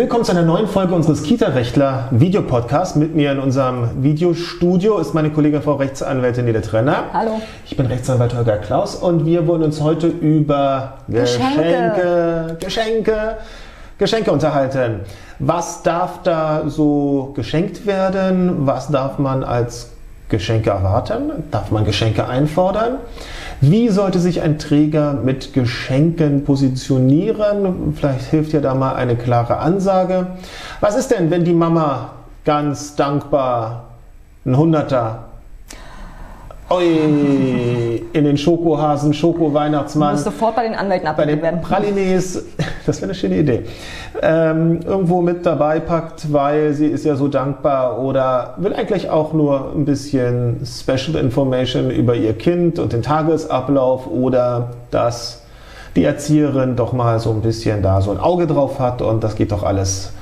Willkommen zu einer neuen Folge unseres Kita-Rechtler Videopodcasts. Mit mir in unserem Videostudio ist meine Kollegin Frau Rechtsanwältin Nele Trenner. Hallo. Ich bin Rechtsanwalt Holger Klaus und wir wollen uns heute über Geschenke. Geschenke, Geschenke, Geschenke unterhalten. Was darf da so geschenkt werden? Was darf man als Geschenke erwarten? Darf man Geschenke einfordern? Wie sollte sich ein Träger mit Geschenken positionieren? Vielleicht hilft ja da mal eine klare Ansage. Was ist denn, wenn die Mama ganz dankbar ein Hunderter Ui, in den Schokohasen, Schoko-Weihnachtsmann. Muss sofort bei den Anwälten abgegeben werden. Pralines, das wäre eine schöne Idee, ähm, irgendwo mit dabei packt, weil sie ist ja so dankbar oder will eigentlich auch nur ein bisschen Special Information über ihr Kind und den Tagesablauf oder dass die Erzieherin doch mal so ein bisschen da so ein Auge drauf hat und das geht doch alles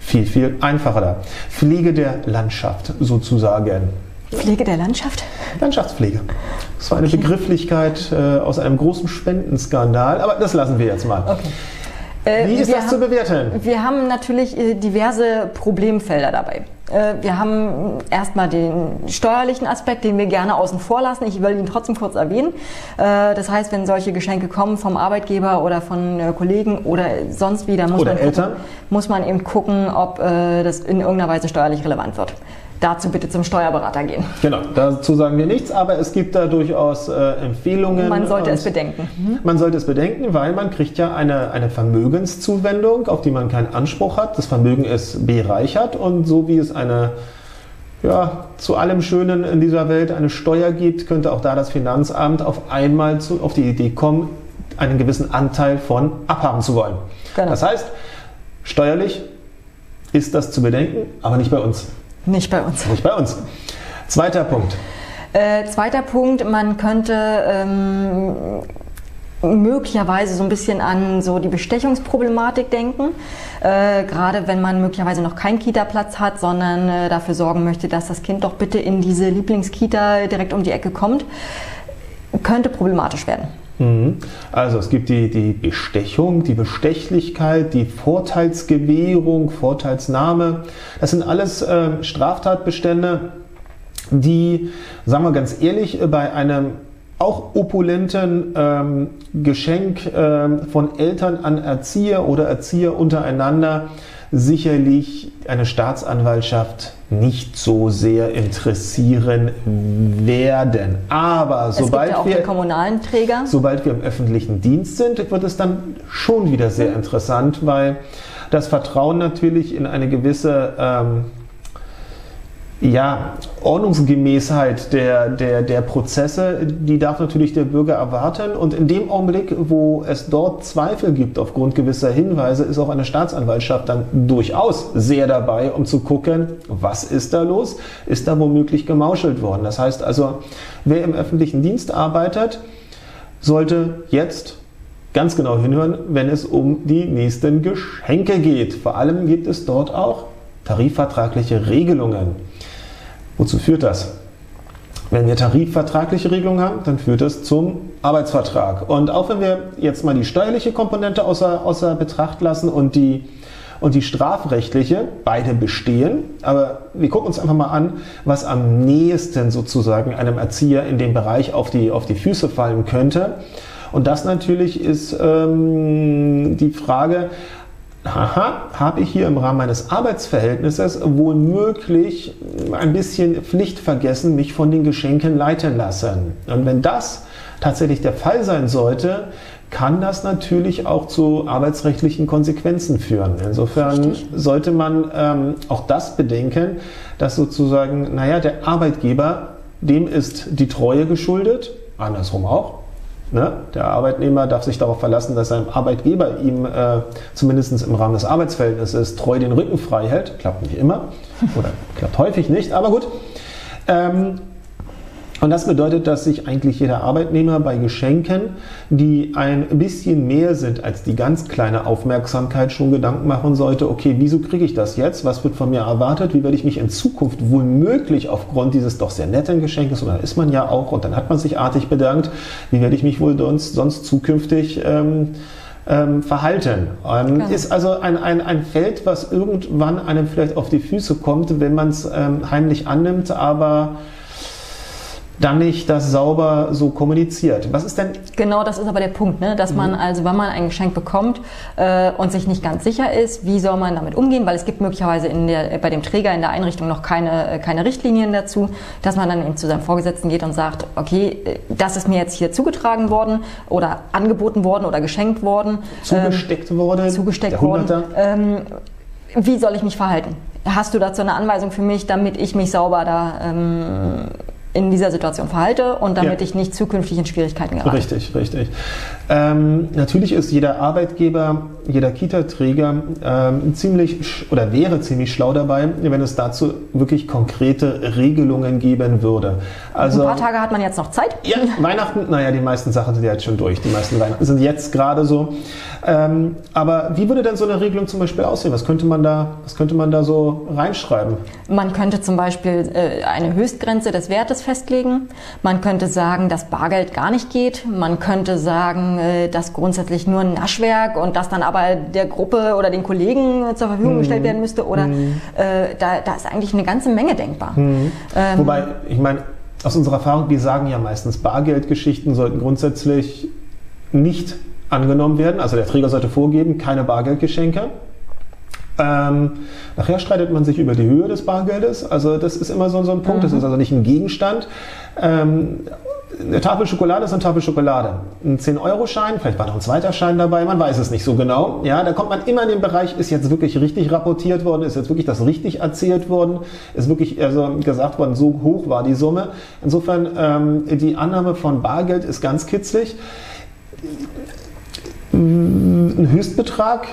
viel, viel einfacher da. Pflege der Landschaft sozusagen. Pflege der Landschaft? Landschaftspflege. Das war eine Okay. Begrifflichkeit äh, aus einem großen Spendenskandal, aber das lassen wir jetzt mal. Okay. Äh, Wie ist das zu haben- bewerten? Wir haben natürlich äh, diverse Problemfelder dabei. Äh, Wir haben erstmal den steuerlichen Aspekt, den wir gerne außen vor lassen. Ich will ihn trotzdem kurz erwähnen. Äh, Das heißt, wenn solche Geschenke kommen vom Arbeitgeber oder von äh, Kollegen oder sonst wie, dann muss, Oder man, gucken, muss man eben gucken, ob das in irgendeiner Weise steuerlich relevant wird. Dazu bitte zum Steuerberater gehen. Genau, dazu sagen wir nichts, aber es gibt da durchaus äh, Empfehlungen. Man sollte es bedenken. Man sollte es bedenken, weil man kriegt ja eine, eine Vermögenszuwendung, auf die man keinen Anspruch hat. Das Vermögen ist bereichert und so wie es eine ja, zu allem Schönen in dieser Welt eine Steuer gibt, könnte auch da das Finanzamt auf einmal zu, auf die Idee kommen, einen gewissen Anteil von abhaben zu wollen. Genau. Das heißt, steuerlich ist das zu bedenken, aber nicht bei uns. Nicht bei uns. Nicht bei uns. Zweiter Punkt. Äh, zweiter Punkt, man könnte ähm, möglicherweise so ein bisschen an so die Bestechungsproblematik denken. Äh, gerade wenn man möglicherweise noch keinen Kita-Platz hat, sondern äh, dafür sorgen möchte, dass das Kind doch bitte in diese Lieblingskita direkt um die Ecke kommt, könnte problematisch werden. Mhm. Also es gibt die, die Bestechung, die Bestechlichkeit, die Vorteilsgewährung, Vorteilsnahme. Das sind alles ähm, Straftatbestände, die, sagen wir ganz ehrlich, äh, bei einem auch opulenten ähm, Geschenk ähm, von Eltern an Erzieher oder Erzieher untereinander sicherlich eine Staatsanwaltschaft nicht so sehr interessieren werden. Aber sobald ja wir den kommunalen Träger. Sobald wir im öffentlichen Dienst sind, wird es dann schon wieder sehr interessant, weil das Vertrauen natürlich in eine gewisse ähm, ja, Ordnungsgemäßheit der, der, der Prozesse, die darf natürlich der Bürger erwarten. Und in dem Augenblick, wo es dort Zweifel gibt aufgrund gewisser Hinweise, ist auch eine Staatsanwaltschaft dann durchaus sehr dabei, um zu gucken, was ist da los? Ist da womöglich gemauschelt worden? Das heißt also, wer im öffentlichen Dienst arbeitet, sollte jetzt ganz genau hinhören, wenn es um die nächsten Geschenke geht. Vor allem gibt es dort auch tarifvertragliche Regelungen. Wozu führt das? Wenn wir tarifvertragliche Regelungen haben, dann führt das zum Arbeitsvertrag. Und auch wenn wir jetzt mal die steuerliche Komponente außer, außer Betracht lassen und die, und die strafrechtliche, beide bestehen, aber wir gucken uns einfach mal an, was am nächsten sozusagen einem Erzieher in dem Bereich auf die, auf die Füße fallen könnte. Und das natürlich ist ähm, die Frage, Haha, habe ich hier im Rahmen meines Arbeitsverhältnisses womöglich ein bisschen Pflicht vergessen, mich von den Geschenken leiten lassen. Und wenn das tatsächlich der Fall sein sollte, kann das natürlich auch zu arbeitsrechtlichen Konsequenzen führen. Insofern Richtig. sollte man ähm, auch das bedenken, dass sozusagen, naja, der Arbeitgeber, dem ist die Treue geschuldet, andersrum auch. Ne? Der Arbeitnehmer darf sich darauf verlassen, dass sein Arbeitgeber ihm äh, zumindest im Rahmen des Arbeitsverhältnisses treu den Rücken frei hält. Klappt nicht immer oder klappt häufig nicht, aber gut. Ähm, und das bedeutet, dass sich eigentlich jeder Arbeitnehmer bei Geschenken, die ein bisschen mehr sind als die ganz kleine Aufmerksamkeit, schon Gedanken machen sollte, okay, wieso kriege ich das jetzt? Was wird von mir erwartet? Wie werde ich mich in Zukunft womöglich aufgrund dieses doch sehr netten Geschenkes, und dann ist man ja auch, und dann hat man sich artig bedankt, wie werde ich mich wohl sonst, sonst zukünftig ähm, ähm, Verhalten. Ähm. Ist also ein, ein, ein Feld, was irgendwann einem vielleicht auf die Füße kommt, wenn man es ähm, heimlich annimmt, aber dann nicht das sauber so kommuniziert. Was ist denn? Genau, das ist aber der Punkt, ne? dass mhm. man also, wenn man ein Geschenk bekommt äh, und sich nicht ganz sicher ist, wie soll man damit umgehen, weil es gibt möglicherweise in der, bei dem Träger in der Einrichtung noch keine, äh, keine Richtlinien dazu, dass man dann eben zu seinem Vorgesetzten geht und sagt, okay, äh, das ist mir jetzt hier zugetragen worden oder angeboten worden oder geschenkt worden. Zugesteckt ähm, worden. Zugesteckt worden. Ähm, wie soll ich mich verhalten? Hast du dazu eine Anweisung für mich, damit ich mich sauber da ähm, in dieser Situation verhalte und damit ja. ich nicht zukünftig in Schwierigkeiten gerate. Richtig, richtig. Ähm, natürlich ist jeder Arbeitgeber, jeder Kita-Träger ähm, ziemlich oder wäre ziemlich schlau dabei, wenn es dazu wirklich konkrete Regelungen geben würde. Also, Ein paar Tage hat man jetzt noch Zeit. Ja, Weihnachten, naja, die meisten Sachen sind ja jetzt schon durch. Die meisten Weihnachten sind jetzt gerade so. Ähm, aber wie würde denn so eine Regelung zum Beispiel aussehen? Was könnte man da, was könnte man da so reinschreiben? Man könnte zum Beispiel äh, eine Höchstgrenze des Wertes festlegen. Man könnte sagen, dass Bargeld gar nicht geht. Man könnte sagen, äh, dass grundsätzlich nur ein Naschwerk und das dann aber der Gruppe oder den Kollegen zur Verfügung mhm. gestellt werden müsste. Oder mhm. äh, da, da, ist eigentlich eine ganze Menge denkbar. Mhm. Ähm, Wobei, ich meine, aus unserer Erfahrung, wir sagen ja meistens, Bargeldgeschichten sollten grundsätzlich nicht angenommen werden. Also der Träger sollte vorgeben, keine Bargeldgeschenke. Ähm, nachher streitet man sich über die Höhe des Bargeldes. Also das ist immer so, so ein Punkt. Mhm. Das ist also nicht ein Gegenstand. Ähm, eine Tafel Schokolade ist eine Tafel Schokolade. Ein 10-Euro-Schein, vielleicht war noch ein zweiter Schein dabei, man weiß es nicht so genau. Ja, da kommt man immer in den Bereich, ist jetzt wirklich richtig rapportiert worden, ist jetzt wirklich das richtig erzählt worden, ist wirklich also gesagt worden, so hoch war die Summe. Insofern, ähm, die Annahme von Bargeld ist ganz kitzlig ein Höchstbetrag,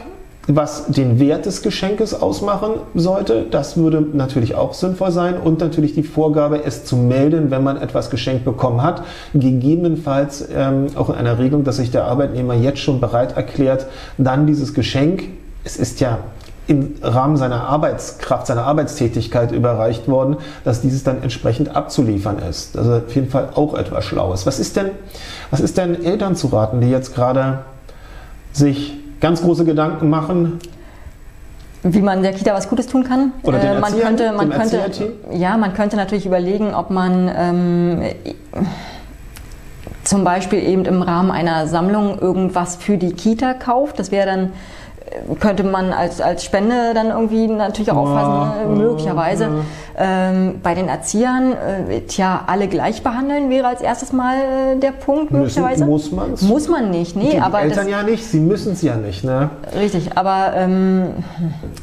was den Wert des Geschenkes ausmachen sollte. Das würde natürlich auch sinnvoll sein. Und natürlich die Vorgabe, es zu melden, wenn man etwas geschenkt bekommen hat. Gegebenenfalls ähm, auch in einer Regelung, dass sich der Arbeitnehmer jetzt schon bereit erklärt, dann dieses Geschenk, es ist ja im Rahmen seiner Arbeitskraft, seiner Arbeitstätigkeit überreicht worden, dass dieses dann entsprechend abzuliefern ist. Also auf jeden Fall auch etwas Schlaues. Was ist denn, was ist denn Eltern zu raten, die jetzt gerade sich ganz große Gedanken machen. Wie man der Kita was Gutes tun kann. Oder den äh, man könnte, man könnte, ja, man könnte natürlich überlegen, ob man ähm, zum Beispiel eben im Rahmen einer Sammlung irgendwas für die Kita kauft. Das wäre dann könnte man als, als Spende dann irgendwie natürlich auch auffassen, ne? möglicherweise. Ähm, bei den Erziehern, äh, tja, alle gleich behandeln wäre als erstes mal äh, der Punkt, möglicherweise. muss man es? Muss man nicht, nee. Die, aber Eltern ja nicht, sie müssen es ja nicht, ne? Richtig, aber ähm,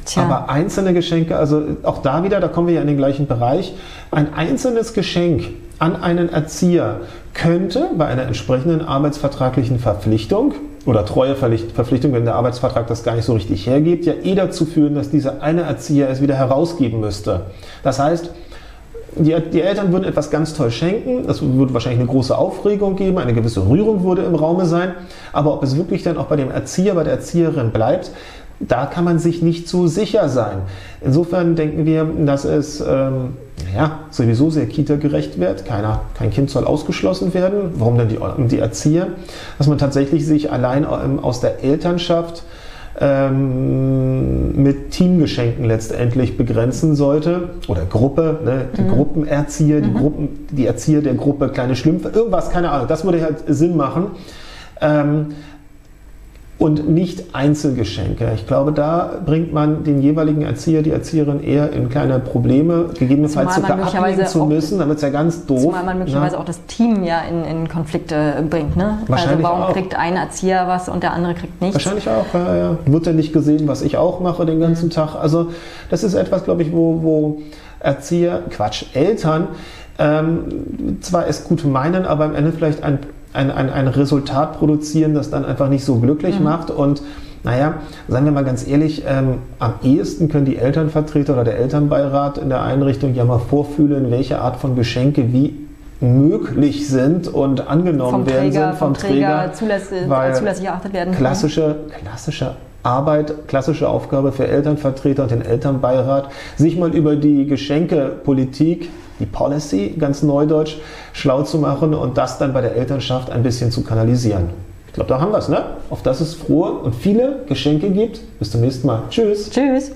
tja. Aber einzelne Geschenke, also auch da wieder, da kommen wir ja in den gleichen Bereich, ein einzelnes Geschenk an einen Erzieher könnte bei einer entsprechenden arbeitsvertraglichen Verpflichtung oder Treueverpflichtung, wenn der Arbeitsvertrag das gar nicht so richtig hergibt, ja eh dazu führen, dass dieser eine Erzieher es wieder herausgeben müsste. Das heißt, die, die, Eltern würden etwas ganz toll schenken, es würde wahrscheinlich eine große Aufregung geben, eine gewisse Rührung würde im Raume sein, aber ob es wirklich dann auch bei dem Erzieher, bei der Erzieherin bleibt, da kann man sich nicht so sicher sein. Insofern denken wir, dass es ähm, ja, sowieso sehr kita-gerecht wird. Keiner, kein Kind soll ausgeschlossen werden. Warum denn die, die Erzieher? Dass man tatsächlich sich allein ähm, aus der Elternschaft ähm, mit Teamgeschenken letztendlich begrenzen sollte. Oder Gruppe, ne? die mhm. Gruppenerzieher, die, mhm. Gruppen, die Erzieher der Gruppe, kleine Schlümpfe, irgendwas, keine Ahnung. Das würde halt Sinn machen. Ähm, und nicht Einzelgeschenke. Ich glaube, da bringt man den jeweiligen Erzieher, die Erzieherin eher in kleine Probleme, gegebenenfalls sogar abnehmen zu müssen, dann wird es ja ganz doof. Zumal man möglicherweise ja. auch das Team ja in, in Konflikte bringt. Ne? Wahrscheinlich also warum auch. kriegt ein Erzieher was und der andere kriegt nichts? Wahrscheinlich auch, ja, ja. Wird ja nicht gesehen, was ich auch mache den ganzen mhm. Tag. Also das ist etwas, glaube ich, wo, wo Erzieher, Quatsch, Eltern ähm, zwar es gut meinen, aber am Ende vielleicht ein ein, ein, ein Resultat produzieren, das dann einfach nicht so glücklich mhm. macht. Und naja, sagen wir mal ganz ehrlich, ähm, am ehesten können die Elternvertreter oder der Elternbeirat in der Einrichtung ja mal vorfühlen, welche Art von Geschenke wie möglich sind und angenommen vom werden Träger, sind vom, vom Träger, Träger zulässig, weil zulässig erachtet werden klassische, klassische Arbeit, klassische Aufgabe für Elternvertreter und den Elternbeirat, sich mal über die Geschenkepolitik die Policy, ganz neudeutsch, schlau zu machen und das dann bei der Elternschaft ein bisschen zu kanalisieren. Ich glaube, da haben wir es, ne? Auf dass es frohe und viele Geschenke gibt. Bis zum nächsten Mal. Tschüss. Tschüss.